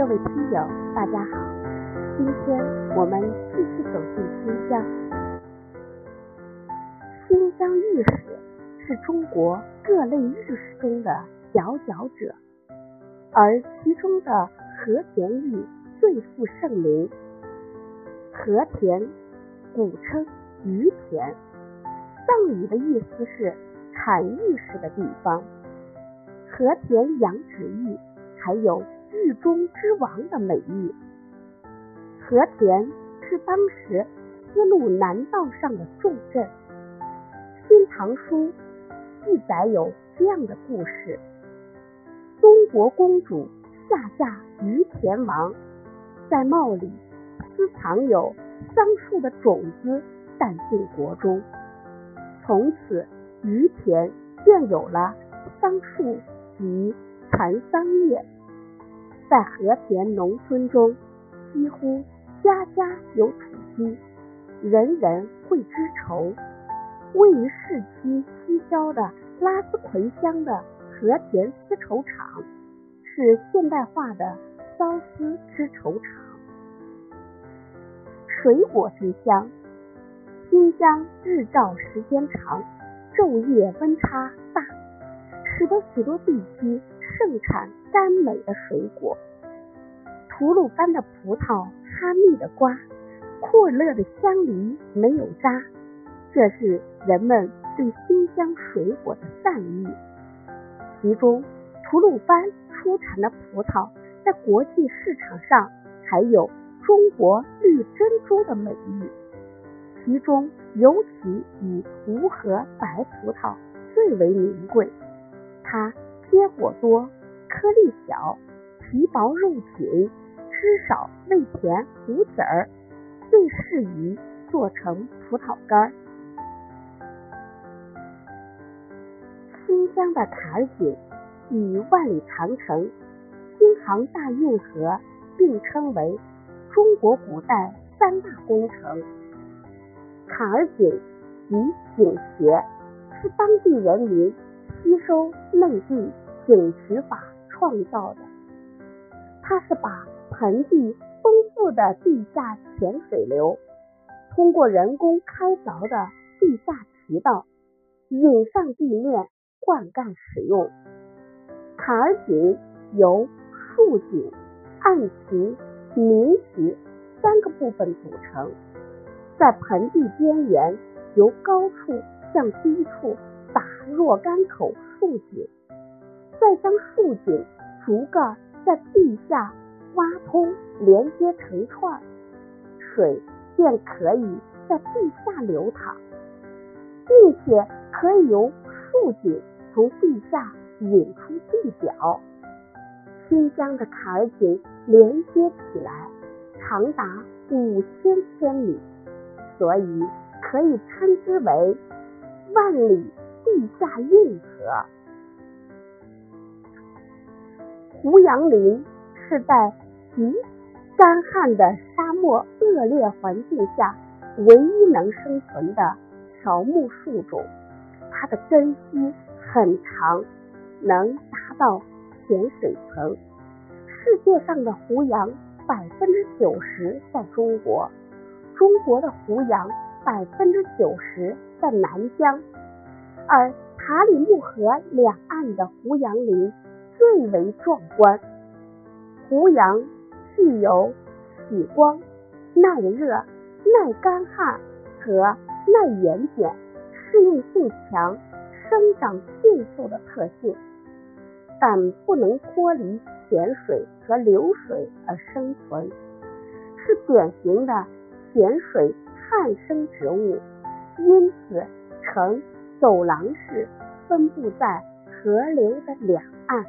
各位听友，大家好，今天我们继续走进新疆。新疆御史是中国各类御史中的佼佼者，而其中的和田玉最负盛名。和田，古称于田，藏语的意思是产玉石的地方。和田羊脂玉还有狱中之王的美誉。和田是当时丝路南道上的重镇。《新唐书》记载有这样的故事：中国公主下嫁于田王，在帽里。私藏有桑树的种子，带进国中。从此，于田便有了桑树及蚕桑业。在和田农村中，几乎家家有土鸡，人人会织绸。位于市区西郊的拉斯奎乡的和田丝绸厂，是现代化的缫丝织绸厂。水果之乡，新疆日照时间长，昼夜温差大，使得许多地区盛产甘美的水果。吐鲁番的葡萄，哈密的瓜，库尔勒的香梨没有渣，这是人们对新疆水果的赞誉。其中，吐鲁番出产的葡萄在国际市场上还有。中国绿珍珠的美誉，其中尤其以无核白葡萄最为名贵。它结果多，颗粒小，皮薄肉紧，汁少味甜无籽儿，最适宜做成葡萄干。新疆的坎儿井与万里长城、京杭大运河并称为。中国古代三大工程，坎儿井及井穴是当地人民吸收内地井渠法创造的。它是把盆地丰富的地下浅水流，通过人工开凿的地下渠道引上地面灌溉使用。坎儿井由竖井、暗渠。明渠三个部分组成，在盆地边缘由高处向低处打若干口竖井，再将竖井竹竿在地下挖通连接成串，水便可以在地下流淌，并且可以由竖井从地下引出地表。新疆的坎儿井连接起来长达五千千米，所以可以称之为万里地下运河。胡杨林是在极干旱的沙漠恶劣环境下唯一能生存的乔木树种，它的根须很长，能达到。浅水层，世界上的胡杨百分之九十在中国，中国的胡杨百分之九十在南疆，而塔里木河两岸的胡杨林最为壮观。胡杨具有喜光、耐热、耐干旱和耐盐碱、适应性强、生长迅速的特性。但不能脱离浅水和流水而生存，是典型的浅水旱生植物，因此呈走廊式分布在河流的两岸。